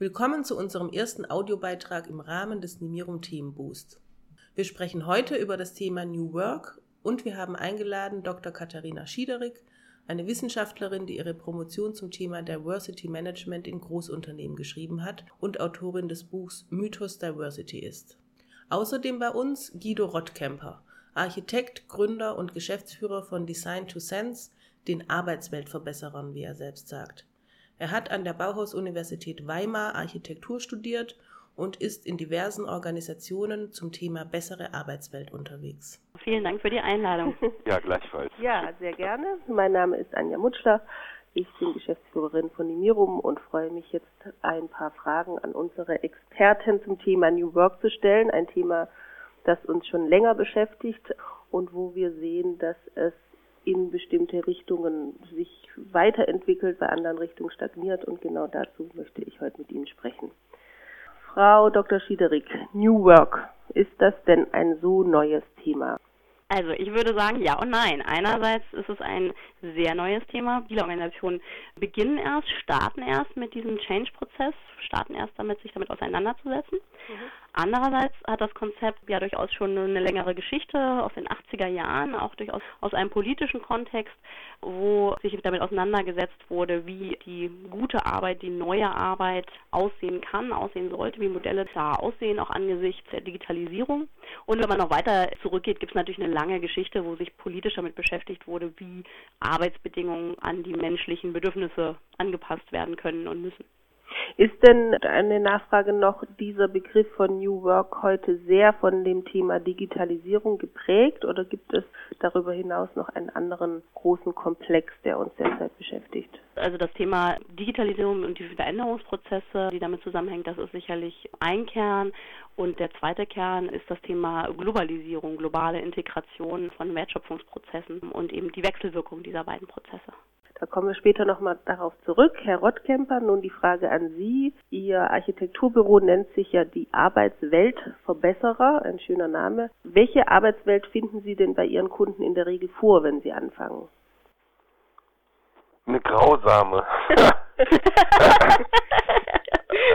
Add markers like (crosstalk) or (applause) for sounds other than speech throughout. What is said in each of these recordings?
Willkommen zu unserem ersten Audiobeitrag im Rahmen des Nimirum Themenboost. Wir sprechen heute über das Thema New Work und wir haben eingeladen Dr. Katharina Schiederik, eine Wissenschaftlerin, die ihre Promotion zum Thema Diversity Management in Großunternehmen geschrieben hat und Autorin des Buchs Mythos Diversity ist. Außerdem bei uns Guido Rottkemper, Architekt, Gründer und Geschäftsführer von Design to Sense, den Arbeitsweltverbesserern, wie er selbst sagt. Er hat an der Bauhaus-Universität Weimar Architektur studiert und ist in diversen Organisationen zum Thema bessere Arbeitswelt unterwegs. Vielen Dank für die Einladung. (laughs) Ja, gleichfalls. Ja, sehr gerne. Mein Name ist Anja Mutschler. Ich bin Geschäftsführerin von Nimirum und freue mich jetzt ein paar Fragen an unsere Expertin zum Thema New Work zu stellen. Ein Thema, das uns schon länger beschäftigt und wo wir sehen, dass es in bestimmte Richtungen sich weiterentwickelt, bei anderen Richtungen stagniert und genau dazu möchte ich heute mit Ihnen sprechen. Frau Dr. Schiederik, New Work, ist das denn ein so neues Thema? Also ich würde sagen ja und nein. Einerseits ist es ein sehr neues Thema. Viele Organisationen beginnen erst, starten erst mit diesem Change-Prozess, starten erst damit, sich damit auseinanderzusetzen. Mhm. Andererseits hat das Konzept ja durchaus schon eine längere Geschichte aus den 80er Jahren, auch durchaus aus einem politischen Kontext, wo sich damit auseinandergesetzt wurde, wie die gute Arbeit, die neue Arbeit aussehen kann, aussehen sollte, wie Modelle da aussehen, auch angesichts der Digitalisierung. Und wenn man noch weiter zurückgeht, gibt es natürlich eine lange Geschichte, wo sich politisch damit beschäftigt wurde, wie Arbeitsbedingungen an die menschlichen Bedürfnisse angepasst werden können und müssen. Ist denn eine Nachfrage noch dieser Begriff von New Work heute sehr von dem Thema Digitalisierung geprägt oder gibt es darüber hinaus noch einen anderen großen Komplex, der uns derzeit beschäftigt? Also das Thema Digitalisierung und die Veränderungsprozesse, die damit zusammenhängen, das ist sicherlich ein Kern. Und der zweite Kern ist das Thema Globalisierung, globale Integration von Wertschöpfungsprozessen und eben die Wechselwirkung dieser beiden Prozesse. Da kommen wir später nochmal darauf zurück. Herr Rottkemper, nun die Frage an Sie. Ihr Architekturbüro nennt sich ja die Arbeitsweltverbesserer, ein schöner Name. Welche Arbeitswelt finden Sie denn bei Ihren Kunden in der Regel vor, wenn Sie anfangen? Eine grausame. (laughs)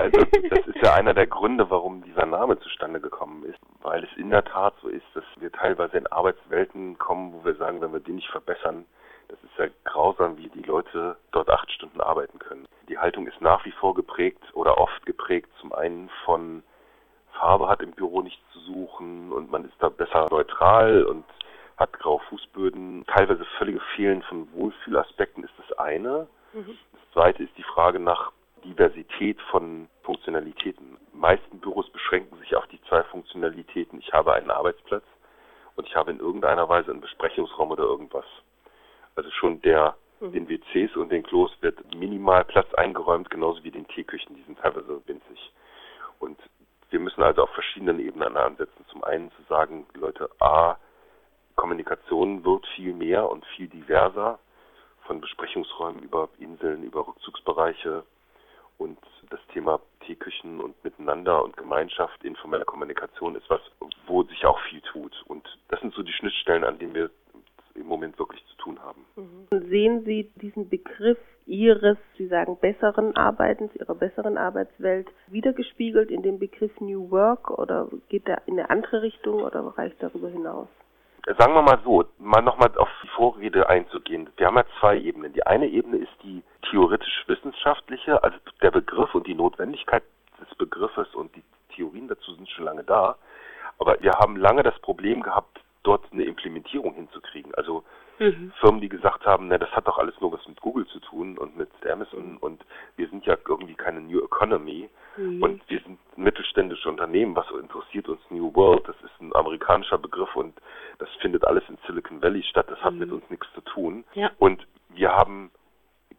also das ist ja einer der Gründe, warum dieser Name zustande gekommen ist, weil es in der Tat so ist, dass wir teilweise in Arbeitswelten kommen, wo wir sagen, wenn wir die nicht verbessern, das ist ja grausam, wie die Leute dort acht Stunden arbeiten können. Die Haltung ist nach wie vor geprägt oder oft geprägt zum einen von Farbe hat im Büro nichts zu suchen und man ist da besser neutral und hat graue Fußböden. Teilweise völlige Fehlen von Wohlfühlaspekten ist das eine. Mhm. Das zweite ist die Frage nach Diversität von Funktionalitäten. Die meisten Büros beschränken sich auf die zwei Funktionalitäten. Ich habe einen Arbeitsplatz und ich habe in irgendeiner Weise einen Besprechungsraum oder irgendwas. Also schon der mhm. den WCs und den Klos wird minimal Platz eingeräumt, genauso wie den Teeküchen, die sind teilweise winzig. Und wir müssen also auf verschiedenen Ebenen ansetzen. Zum einen zu sagen, Leute, A, Kommunikation wird viel mehr und viel diverser, von Besprechungsräumen über Inseln, über Rückzugsbereiche und das Thema Teeküchen und Miteinander und Gemeinschaft, informelle Kommunikation ist was, wo sich auch viel tut. Und das sind so die Schnittstellen, an denen wir im Moment wirklich zu tun haben. Mhm. Sehen Sie diesen Begriff Ihres, Sie sagen, besseren Arbeitens, Ihrer besseren Arbeitswelt wiedergespiegelt in dem Begriff New Work oder geht er in eine andere Richtung oder reicht darüber hinaus? Sagen wir mal so, mal nochmal auf die Vorrede einzugehen. Wir haben ja zwei Ebenen. Die eine Ebene ist die theoretisch-wissenschaftliche, also der Begriff und die Notwendigkeit des Begriffes und die Theorien dazu sind schon lange da. Aber wir haben lange das Problem gehabt, dort eine Implementierung hinzukriegen. Also mhm. Firmen, die gesagt haben, na, das hat doch alles nur was mit Google zu tun und mit Amazon mhm. und wir sind ja irgendwie keine New Economy mhm. und wir sind mittelständische Unternehmen. Was interessiert uns New World? Das ist ein amerikanischer Begriff und das findet alles in Silicon Valley statt. Das hat mit mhm. uns nichts zu tun. Ja. Und wir haben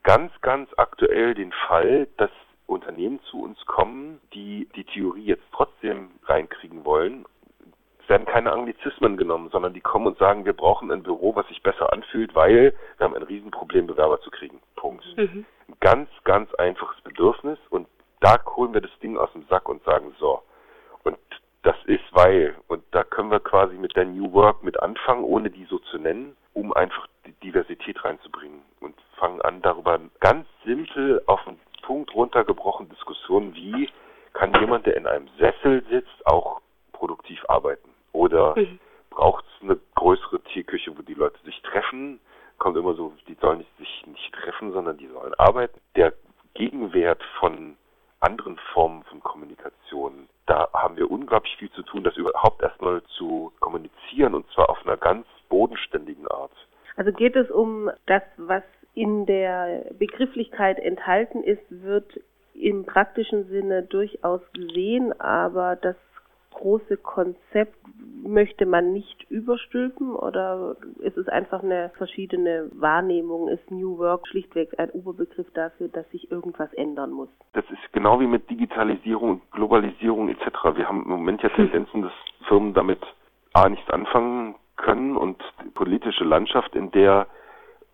ganz, ganz aktuell den Fall, dass Unternehmen zu uns kommen, die die Theorie jetzt trotzdem reinkriegen wollen werden keine Anglizismen genommen, sondern die kommen und sagen, wir brauchen ein Büro, was sich besser anfühlt, weil wir haben ein Riesenproblem, Bewerber zu kriegen. Punkt. Mhm. Ein ganz, ganz einfaches Bedürfnis und da holen wir das Ding aus dem Sack und sagen, so. Und das ist weil. Und da können wir quasi mit der New Work mit anfangen, ohne die so zu nennen, um einfach die Diversität reinzubringen. Und fangen an, darüber ganz simpel auf ein Punkt runtergebrochen Diskussionen wie, kann jemand, der in einem Sessel sitzt, auch produktiv arbeiten? Oder (laughs) mhm. braucht es eine größere Tierküche, wo die Leute sich treffen? Kommt immer so, die sollen sich nicht treffen, sondern die sollen arbeiten. Der Gegenwert von anderen Formen von Kommunikation, da haben wir unglaublich viel zu tun, das überhaupt erstmal zu kommunizieren und zwar auf einer ganz bodenständigen Art. Also geht es um das, was in der Begrifflichkeit enthalten ist, wird im praktischen Sinne durchaus gesehen, aber das große Konzept möchte man nicht überstülpen oder ist es einfach eine verschiedene Wahrnehmung? Ist New Work schlichtweg ein Oberbegriff dafür, dass sich irgendwas ändern muss? Das ist genau wie mit Digitalisierung, Globalisierung etc. Wir haben im Moment ja Tendenzen, dass Firmen damit A nichts anfangen können und die politische Landschaft, in der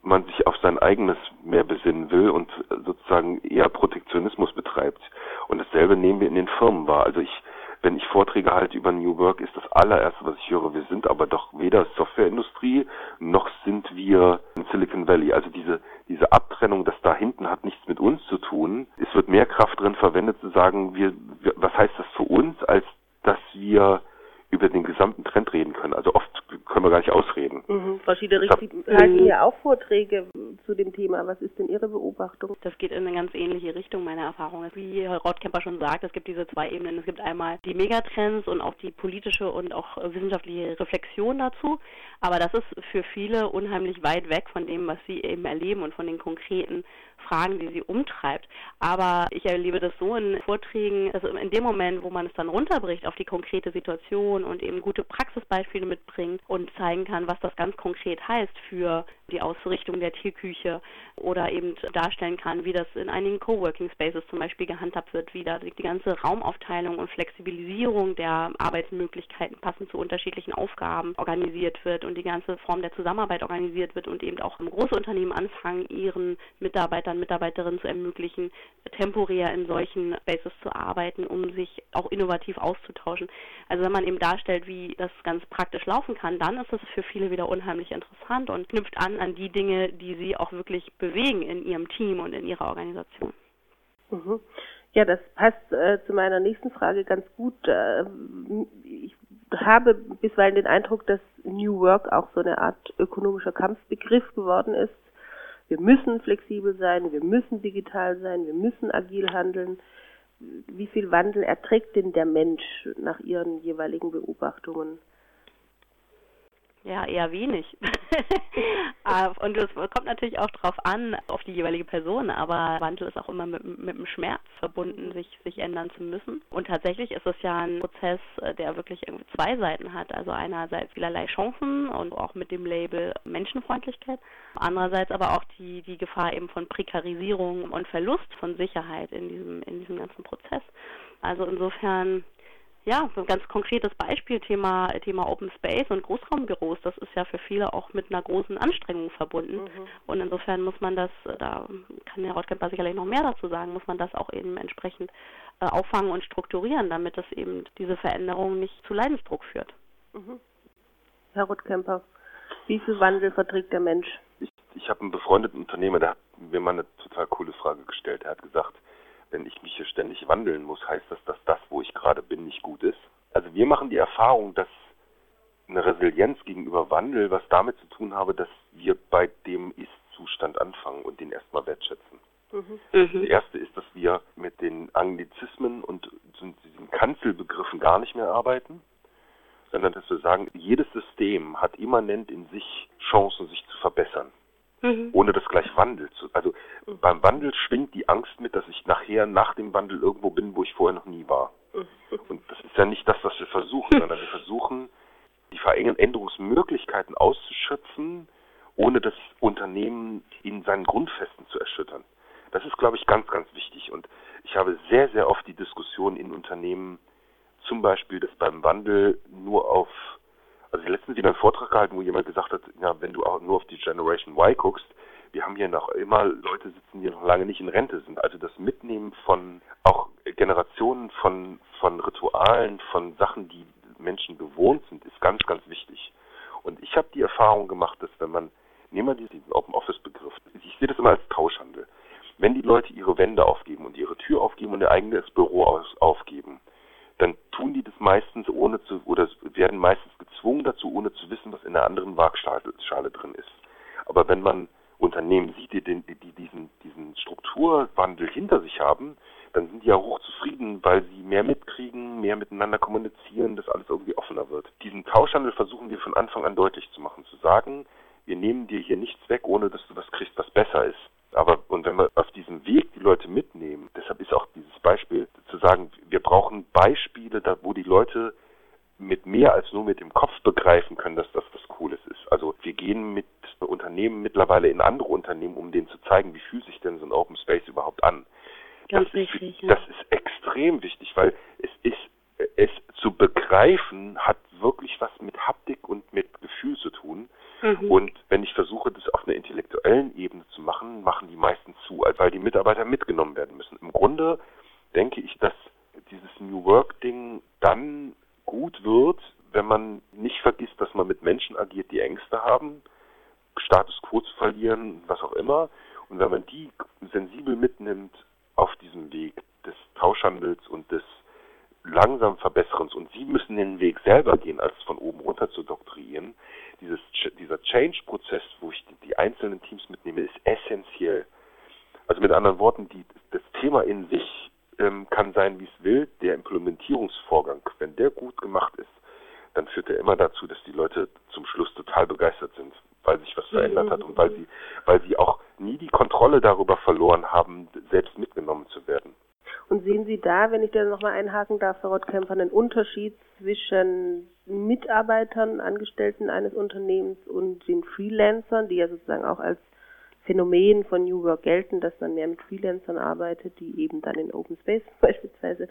man sich auf sein eigenes mehr besinnen will und sozusagen eher Protektionismus betreibt. Und dasselbe nehmen wir in den Firmen wahr. Also ich, wenn ich Vorträge halte über New Work, ist das allererste, was ich höre, wir sind aber doch weder Softwareindustrie, noch sind wir in Silicon Valley. Also diese, diese Abtrennung, das da hinten hat nichts mit uns zu tun. Es wird mehr Kraft drin verwendet zu sagen, wir, was heißt das für uns, als dass wir über den gesamten Trend reden können. Also oft können wir gar nicht ausreden. Mhm. Frau Schiederich, Sie halten ja auch Vorträge zu dem Thema. Was ist denn Ihre Beobachtung? Das geht in eine ganz ähnliche Richtung, meine Erfahrung. Wie Herr Rothkemper schon sagt, es gibt diese zwei Ebenen. Es gibt einmal die Megatrends und auch die politische und auch wissenschaftliche Reflexion dazu. Aber das ist für viele unheimlich weit weg von dem, was sie eben erleben und von den konkreten Fragen, die sie umtreibt. Aber ich erlebe das so in Vorträgen, also in dem Moment, wo man es dann runterbricht auf die konkrete Situation und eben gute Praxisbeispiele mitbringt und zeigen kann, was das ganz konkret heißt für die Ausrichtung der Tierküche oder eben darstellen kann, wie das in einigen Coworking Spaces zum Beispiel gehandhabt wird, wie da die ganze Raumaufteilung und Flexibilisierung der Arbeitsmöglichkeiten passend zu unterschiedlichen Aufgaben organisiert wird und die ganze Form der Zusammenarbeit organisiert wird und eben auch große Unternehmen anfangen, ihren Mitarbeitern, Mitarbeiterinnen zu ermöglichen, temporär in solchen Spaces zu arbeiten, um sich auch innovativ auszutauschen. Also wenn man eben darstellt, wie das ganz praktisch laufen kann, dann ist es für viele wieder unheimlich interessant und knüpft an an die Dinge, die sie auch wirklich bewegen in ihrem Team und in ihrer Organisation. Mhm. Ja, das passt äh, zu meiner nächsten Frage ganz gut. Äh, ich habe bisweilen den Eindruck, dass New Work auch so eine Art ökonomischer Kampfbegriff geworden ist. Wir müssen flexibel sein, wir müssen digital sein, wir müssen agil handeln. Wie viel Wandel erträgt denn der Mensch nach Ihren jeweiligen Beobachtungen? Ja, eher wenig. Äh, (laughs) und es kommt natürlich auch darauf an, auf die jeweilige Person, aber Wandel ist auch immer mit, mit dem Schmerz verbunden, sich, sich ändern zu müssen. Und tatsächlich ist es ja ein Prozess, äh, der wirklich irgendwie zwei Seiten hat. Also einerseits vielerlei Chancen und auch mit dem Label Menschenfreundlichkeit, andererseits aber auch die, die Gefahr eben von Prekarisierung und Verlust von Sicherheit in diesem, in diesem ganzen Prozess. Also insofern ja, so ein ganz konkretes Beispiel, Thema, Thema Open Space und Großraumbüros, das ist ja für viele auch mit einer großen Anstrengung verbunden. Mhm. Und insofern muss man das, äh, da kann Herr Rottkemper sicherlich noch mehr dazu sagen, muss man das auch eben entsprechend äh, auffangen und strukturieren, damit es eben diese Veränderung nicht zu Leidensdruck führt. Mhm. Herr Rottkemper, wie viel Wandel verträgt der Mensch? Ich, ich habe einen befreundeten Unternehmer, der hat mir mal eine total coole Frage gestellt. Er hat gesagt, wenn ich mich hier ständig wandeln muss, heißt das, dass das, wo ich gerade bin, nicht gut ist. Also wir machen die Erfahrung, dass eine Resilienz gegenüber Wandel was damit zu tun habe, dass wir bei dem Ist-Zustand anfangen und den erstmal wertschätzen. Mhm. Das erste ist, dass wir mit den Anglizismen und diesen Kanzelbegriffen gar nicht mehr arbeiten, sondern dass wir sagen, jedes System hat immanent in sich Chancen, sich zu verbessern mhm. ohne das gleich Wandel zu. Also mhm. beim Wandel schwingt die Angst mit, dass ich nachher nach dem Wandel irgendwo bin, wo ich vorher noch nie war. Mhm. Und das ist ja nicht das, was wir versuchen, (laughs) sondern wir versuchen, die Veränderungsmöglichkeiten auszuschöpfen, ohne das Unternehmen in seinen Grundfesten zu erschüttern. Das ist, glaube ich, ganz, ganz wichtig. Und ich habe sehr, sehr oft die Diskussion in Unternehmen, zum Beispiel, dass beim Wandel nur auf also letztens wieder einen Vortrag gehalten, wo jemand gesagt hat, ja, wenn du auch nur auf die Generation Y guckst, wir haben hier noch immer Leute sitzen, die noch lange nicht in Rente sind. Also das Mitnehmen von auch Generationen von, von Ritualen, von Sachen, die Menschen gewohnt sind, ist ganz, ganz wichtig. Und ich habe die Erfahrung gemacht, dass wenn man, nehmen wir diesen Open Office Begriff, ich sehe das immer als Tauschhandel. wenn die Leute ihre Wände aufgeben und ihre Tür aufgeben und ihr eigenes Büro aus, aufgeben, dann tun die das meistens ohne zu, oder werden meistens gezwungen dazu, ohne zu wissen, was in der anderen Waagschale drin ist. Aber wenn man Unternehmen sieht, die, die, die diesen, diesen Strukturwandel hinter sich haben, dann sind die ja hochzufrieden, weil sie mehr mitkriegen, mehr miteinander kommunizieren, dass alles irgendwie offener wird. Diesen Tauschhandel versuchen wir von Anfang an deutlich zu machen, zu sagen, wir nehmen dir hier nichts weg, ohne dass du was kriegst, was besser ist. Aber und wenn wir auf diesem Weg die Leute mitnehmen, deshalb ist auch dieses Beispiel zu sagen, wir brauchen Beispiele, da, wo die Leute mit mehr als nur mit dem Kopf begreifen können, dass das was Cooles ist. Also wir gehen mit Unternehmen mittlerweile in andere Unternehmen, um denen zu zeigen, wie fühlt sich denn so ein Open Space überhaupt an. Ganz das, wichtig, ist, das ist extrem wichtig, weil es ist, es zu begreifen hat wirklich was mit Haptik und mit Gefühl zu tun. Mhm. Und wenn ich versuche, das auf einer intellektuellen Ebene zu machen, machen die meisten zu, weil die Mitarbeiter mitgenommen werden müssen. Im Grunde denke ich, dass dieses New Work-Ding dann gut wird, wenn man nicht vergisst, dass man mit Menschen agiert, die Ängste haben, Status quo zu verlieren, was auch immer. Und wenn man die sensibel mitnimmt auf diesem Weg des Tauschhandels und des langsam Verbesserens und sie müssen den Weg selber gehen, als von oben runter zu doktrieren. Dieses, dieser Change-Prozess, wo ich die, die, einzelnen Teams mitnehme, ist essentiell. Also mit anderen Worten, die, das Thema in sich ähm, kann sein, wie es will. Der Implementierungsvorgang, wenn der gut gemacht ist, dann führt er immer dazu, dass die Leute zum Schluss total begeistert sind, weil sich was verändert hat und weil sie, weil sie auch nie die Kontrolle darüber verloren haben, selbst mitgenommen zu werden. Und sehen Sie da, wenn ich da nochmal einhaken darf, Frau Rottkämper, einen Unterschied zwischen Mitarbeitern, Angestellten eines Unternehmens und den Freelancern, die ja sozusagen auch als Phänomen von New Work gelten, dass man mehr mit Freelancern arbeitet, die eben dann in Open Space (laughs) beispielsweise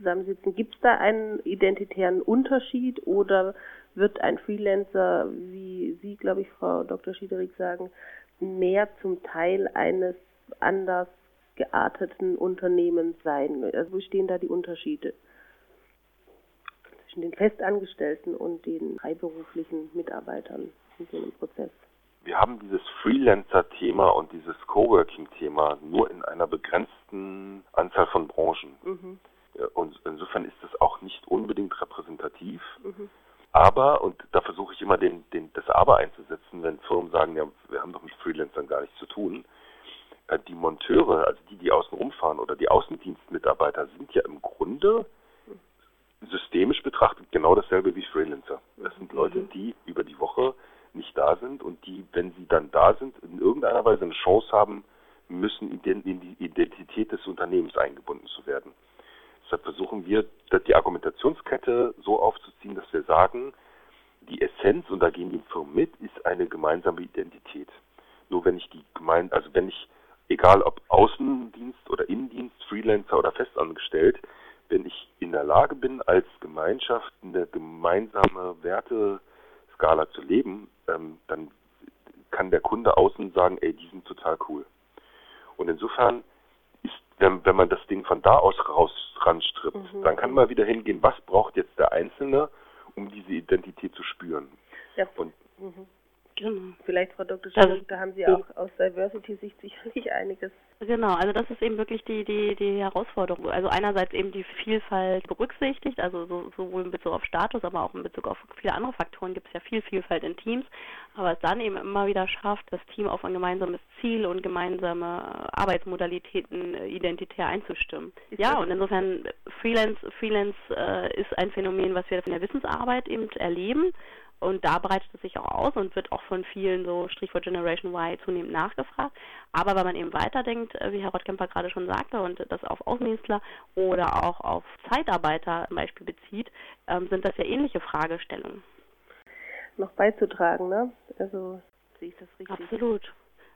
zusammensitzen. Gibt es da einen identitären Unterschied oder wird ein Freelancer, wie Sie, glaube ich, Frau Dr. Schiederik sagen, mehr zum Teil eines anders gearteten Unternehmens sein? Also wo stehen da die Unterschiede zwischen den Festangestellten und den freiberuflichen Mitarbeitern in so einem Prozess? wir haben dieses Freelancer-Thema und dieses Coworking-Thema nur in einer begrenzten Anzahl von Branchen. Mhm. Und insofern ist es auch nicht unbedingt repräsentativ. Mhm. Aber, und da versuche ich immer den, den, das Aber einzusetzen, wenn Firmen sagen, ja, wir haben doch mit Freelancern gar nichts zu tun. Äh, die Monteure, also die, die außen rumfahren oder die Außendienstmitarbeiter sind ja im Grunde systemisch betrachtet genau dasselbe wie Freelancer. Das sind Leute, mhm. die über die Woche nicht da sind und die, wenn sie dann da sind, in irgendeiner Weise eine Chance haben müssen, in die Identität des Unternehmens eingebunden zu werden. Deshalb versuchen wir, die Argumentationskette so aufzuziehen, dass wir sagen, die Essenz, und da gehen die Firmen mit, ist eine gemeinsame Identität. Nur wenn ich die gemein, also wenn ich, egal ob Außendienst oder Innendienst, Freelancer oder festangestellt, wenn ich in der Lage bin, als Gemeinschaft eine gemeinsame Werteskala zu leben, ähm, dann kann der Kunde außen sagen, ey, die sind total cool. Und insofern wenn, wenn man das Ding von da aus raus ranstrippt, mhm. dann kann man wieder hingehen, was braucht jetzt der Einzelne, um diese Identität zu spüren. Ja. Und mhm. Genau. Vielleicht, Frau Dr. Schmidt, da haben Sie auch aus Diversity-Sicht sicherlich einiges. Genau, also das ist eben wirklich die, die, die Herausforderung. Also einerseits eben die Vielfalt berücksichtigt, also so, sowohl in Bezug auf Status, aber auch in Bezug auf viele andere Faktoren gibt es ja viel Vielfalt in Teams, aber es dann eben immer wieder schafft, das Team auf ein gemeinsames Ziel und gemeinsame Arbeitsmodalitäten äh, identitär einzustimmen. ja, und insofern Freelance, Freelance äh, ist ein Phänomen, was wir in der Wissensarbeit eben erleben und da breitet es sich auch aus und wird auch von vielen so Strichwort Generation Y zunehmend nachgefragt. Aber wenn man eben weiterdenkt, äh, wie Herr Rottkemper gerade schon sagte, und das auf Außendienstler oder auch auf Zeitarbeiter zum Beispiel bezieht, ähm, sind das ja ähnliche Fragestellungen. Noch beizutragen, ne? Also sehe ich das richtig? Absolut.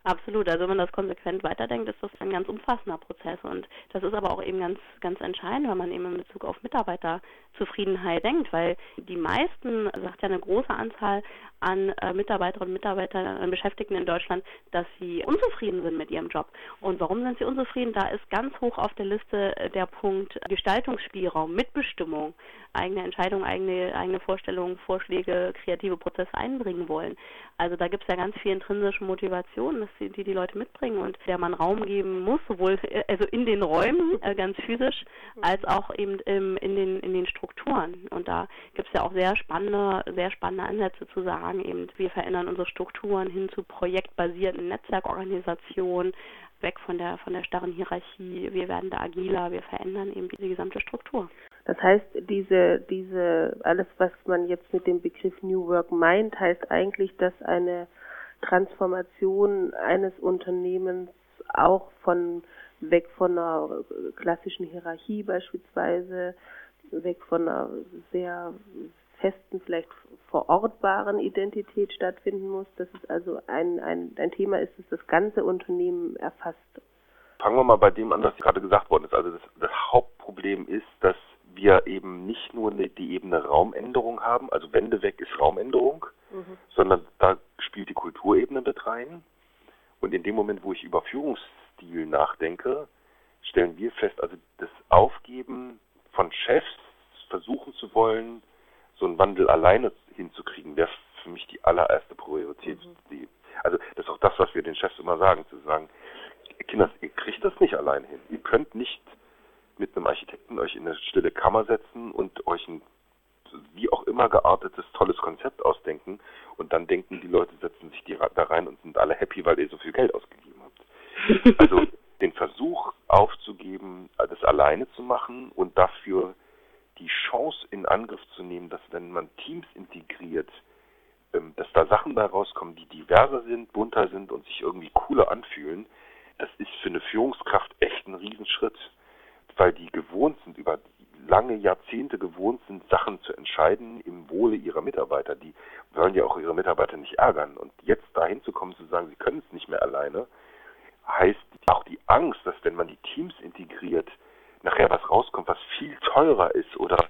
Absolut. Also wenn man das konsequent weiterdenkt, ist das ein ganz umfassender Prozess. Und das ist aber auch eben ganz, ganz entscheidend, wenn man eben in Bezug auf Mitarbeiterzufriedenheit denkt, weil die meisten, sagt ja eine große Anzahl an äh, Mitarbeiterinnen und Mitarbeitern, an Beschäftigten in Deutschland, dass sie unzufrieden sind mit ihrem Job. Und warum sind sie unzufrieden? Da ist ganz hoch auf der Liste äh, der Punkt Gestaltungsspielraum, Mitbestimmung, eigene Entscheidungen, eigene, eigene Vorstellungen, Vorschläge, kreative Prozesse einbringen wollen. Also da gibt es ja ganz viel intrinsische Motivation. Die, die Leute mitbringen und der man Raum geben muss, sowohl äh, also in den Räumen äh, ganz physisch als auch eben im, in den in den Strukturen. Und da gibt es ja auch sehr spannende sehr spannende Ansätze zu sagen, eben wir verändern unsere Strukturen hin zu projektbasierten Netzwerkorganisationen, weg von der von der starren Hierarchie. Wir werden da agiler, wir verändern eben die gesamte Struktur. Das heißt, diese, diese, alles, was man jetzt mit dem Begriff New Work meint, heißt eigentlich, dass eine Transformation eines Unternehmens auch von weg von einer klassischen Hierarchie beispielsweise, weg von einer sehr festen, vielleicht verortbaren Identität stattfinden muss, dass es also ein, ein, ein Thema ist, das das ganze Unternehmen erfasst. Fangen wir mal bei dem an, was gerade gesagt worden ist. Also das, das Hauptproblem ist, dass wir eben nicht nur die Ebene Raumänderung haben, also Wände weg ist Raumänderung, mhm. sondern da spielt die Kulturebene mit rein. Und in dem Moment, wo ich über Führungsstil nachdenke, stellen wir fest, also das Aufgeben von Chefs versuchen zu wollen, so einen Wandel alleine hinzukriegen, wäre für mich die allererste Priorität. Mhm. Die, also das ist auch das, was wir den Chefs immer sagen, zu sagen, Kinder, ihr kriegt das nicht allein hin. Ihr könnt nicht mit einem Architekten euch in eine stille Kammer setzen und euch ein wie auch immer geartetes, tolles Konzept ausdenken und dann denken, die Leute setzen sich die, da rein und sind alle happy, weil ihr so viel Geld ausgegeben habt. (laughs) Also den Versuch aufzugeben, das alleine zu machen und dafür die Chance in Angriff zu nehmen, dass wenn man Teams integriert, ähm, dass da Sachen bei rauskommen, die diverser sind, bunter sind und sich irgendwie cooler anfühlen, das ist für eine Führungskraft echt ein Riesenschritt weil die gewohnt sind, über lange Jahrzehnte gewohnt sind, Sachen zu entscheiden im Wohle ihrer Mitarbeiter. Die wollen ja auch ihre Mitarbeiter nicht ärgern. Und jetzt dahin zu kommen, zu sagen, sie können es nicht mehr alleine, heißt auch die Angst, dass wenn man die Teams integriert, nachher was rauskommt, was viel teurer ist oder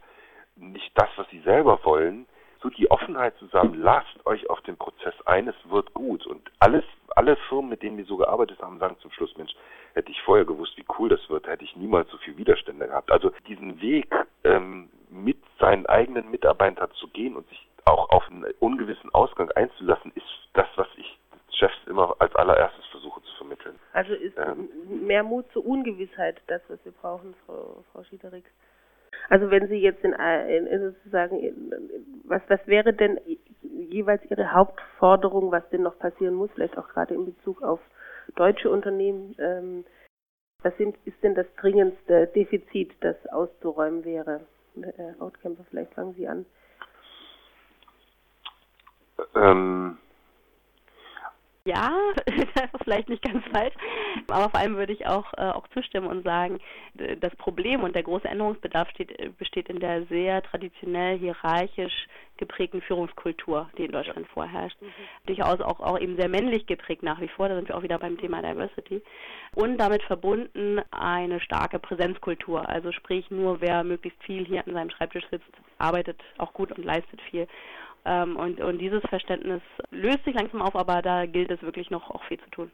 nicht das, was sie selber wollen, so die Offenheit zusammen, lasst euch auf den Prozess ein, es wird gut. Und alles, alle Firmen, mit denen wir so gearbeitet haben, sagen zum Schluss, Mensch, hätte ich vorher gewusst, wie cool das wird, hätte ich niemals so viel Widerstände gehabt. Also diesen Weg ähm, mit seinen eigenen Mitarbeitern zu gehen und sich auch auf einen ungewissen Ausgang einzulassen, ist das, was ich Chefs immer als allererstes versuche zu vermitteln. Also ist ähm, mehr Mut zur Ungewissheit das, was wir brauchen, Frau, Frau Schiederik. Also wenn Sie jetzt in, in sozusagen, was, was wäre denn jeweils Ihre Hauptforderung, was denn noch passieren muss, vielleicht auch gerade in Bezug auf deutsche Unternehmen? Ähm, was sind, ist denn das dringendste Defizit, das auszuräumen wäre? Herr Outcamper, vielleicht fangen Sie an. Ähm, ja, das (laughs) ist vielleicht nicht ganz falsch, aber vor allem würde ich auch, äh, auch zustimmen und sagen, das Problem und der große Änderungsbedarf steht, äh, besteht in der sehr traditionell hierarchisch geprägten Führungskultur, die in Deutschland vorherrscht. Mhm. Durchaus auch, auch eben sehr männlich geprägt nach wie vor, da sind wir auch wieder beim Thema Diversity. Und damit verbunden eine starke Präsenzkultur, also sprich nur wer möglichst viel hier an seinem Schreibtisch sitzt, arbeitet auch gut und leistet viel. Ähm, und, und dieses Verständnis löst sich langsam auf, aber da gilt es wirklich noch auch viel zu tun.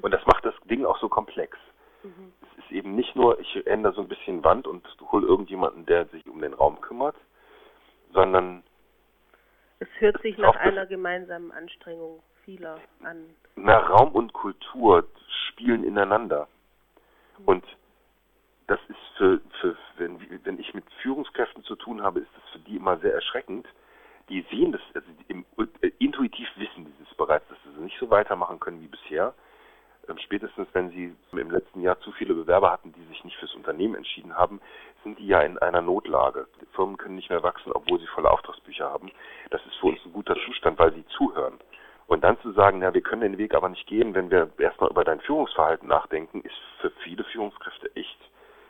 Und das macht das Ding auch so komplex. Mhm. Es ist eben nicht nur, ich ändere so ein bisschen Wand und hole irgendjemanden, der sich um den Raum kümmert, sondern es hört sich nach einer gemeinsamen Anstrengung vieler an. Na, Raum und Kultur spielen ineinander. Mhm. Und das ist für, für wenn, wenn ich mit Führungskräften zu tun habe, ist das für die immer sehr erschreckend, die sehen das, also im, äh, intuitiv wissen die das bereits, dass sie nicht so weitermachen können wie bisher. Ähm, spätestens wenn sie im letzten Jahr zu viele Bewerber hatten, die sich nicht fürs Unternehmen entschieden haben, sind die ja in einer Notlage. Die Firmen können nicht mehr wachsen, obwohl sie volle Auftragsbücher haben. Das ist für uns ein guter Zustand, weil sie zuhören. Und dann zu sagen, na, wir können den Weg aber nicht gehen, wenn wir erstmal über dein Führungsverhalten nachdenken, ist für viele Führungskräfte echt,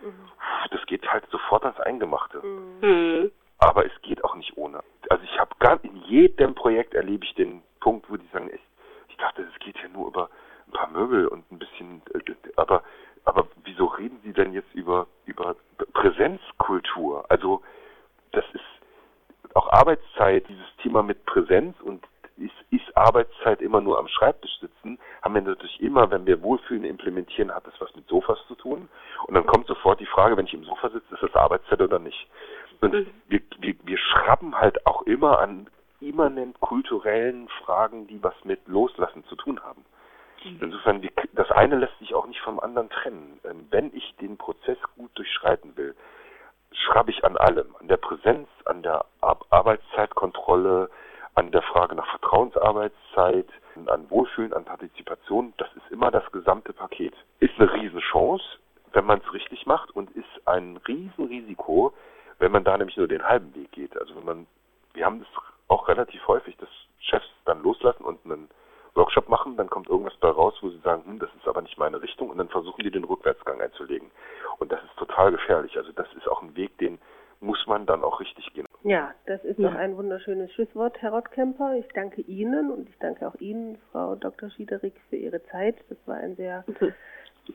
mhm. das geht halt sofort ans Eingemachte. Mhm. Aber es geht auch nicht ohne. Also ich habe gar in jedem Projekt erlebe ich den Punkt, wo die sagen, ich, ich dachte, es geht ja nur über ein paar Möbel und ein bisschen, äh, aber aber wieso reden Sie denn jetzt über über Präsenzkultur? Also das ist auch Arbeitszeit, dieses Thema mit Präsenz und ist, ist Arbeitszeit immer nur am Schreibtisch sitzen, haben wir natürlich immer, wenn wir Wohlfühlen implementieren, hat das was mit Sofas zu tun. Und dann kommt sofort die Frage, wenn ich im Sofa sitze, ist das Arbeitszeit oder nicht? Und mhm. wir, wir, wir schrappen halt auch immer an immanent kulturellen Fragen, die was mit Loslassen zu tun haben. Insofern, die, das eine lässt sich auch nicht vom anderen trennen. Ähm, wenn ich den Prozess gut durchschreiten will, schraube ich an allem, an der Präsenz, an der Ar Arbeitszeitkontrolle, an der Frage nach Vertrauensarbeitszeit, an Wohlfühlen, an Partizipation. Das ist immer das gesamte Paket. Ist eine Riesenchance, wenn man es richtig macht und ist ein Riesenrisiko, wenn man da nämlich nur den halben Weg geht. Also wenn man, wir haben das auch relativ häufig, dass Chefs dann loslassen und einen Workshop machen, dann kommt irgendwas bei raus, wo sie sagen, hm, das ist aber nicht meine Richtung und dann versuchen die den Rückwärtsgang einzulegen. Und das ist total gefährlich. Also das ist auch ein Weg, den muss man dann auch richtig gehen. Ja, das ist ja. doch ein wunderschönes Schlusswort, Herr Rottkemper. Ich danke Ihnen und ich danke auch Ihnen, Frau Dr. Schiederik, für Ihre Zeit. Das war ein sehr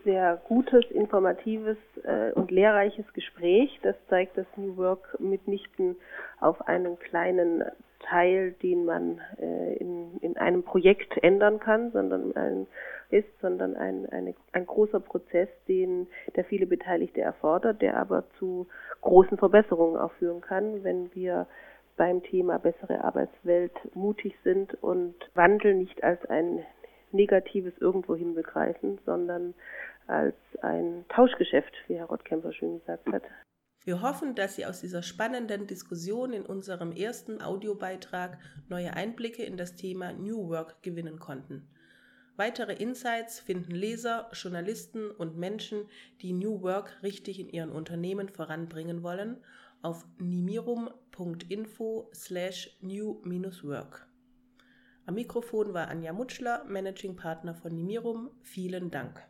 sehr gutes, informatives äh, und lehrreiches Gespräch. Das zeigt, dass New Work mitnichten auf einen kleinen Teil, den man äh, in, in einem Projekt ändern kann, sondern ein, ist, sondern ein, eine, ein großer Prozess, den der viele Beteiligte erfordert, der aber zu großen Verbesserungen auch führen kann, wenn wir beim Thema bessere Arbeitswelt mutig sind und Wandel nicht als ein negatives Irgendwohin begreifen, sondern als ein Tauschgeschäft, wie Herr Rottkemper schön gesagt hat. Wir hoffen, dass Sie aus dieser spannenden Diskussion in unserem ersten Audiobeitrag neue Einblicke in das Thema New Work gewinnen konnten. Weitere Insights finden Leser, Journalisten und Menschen, die New Work richtig in ihren Unternehmen voranbringen wollen, auf nimirum.info slash new-work. Am Mikrofon war Anja Mutschler, Managing Partner von Nimirum. Vielen Dank.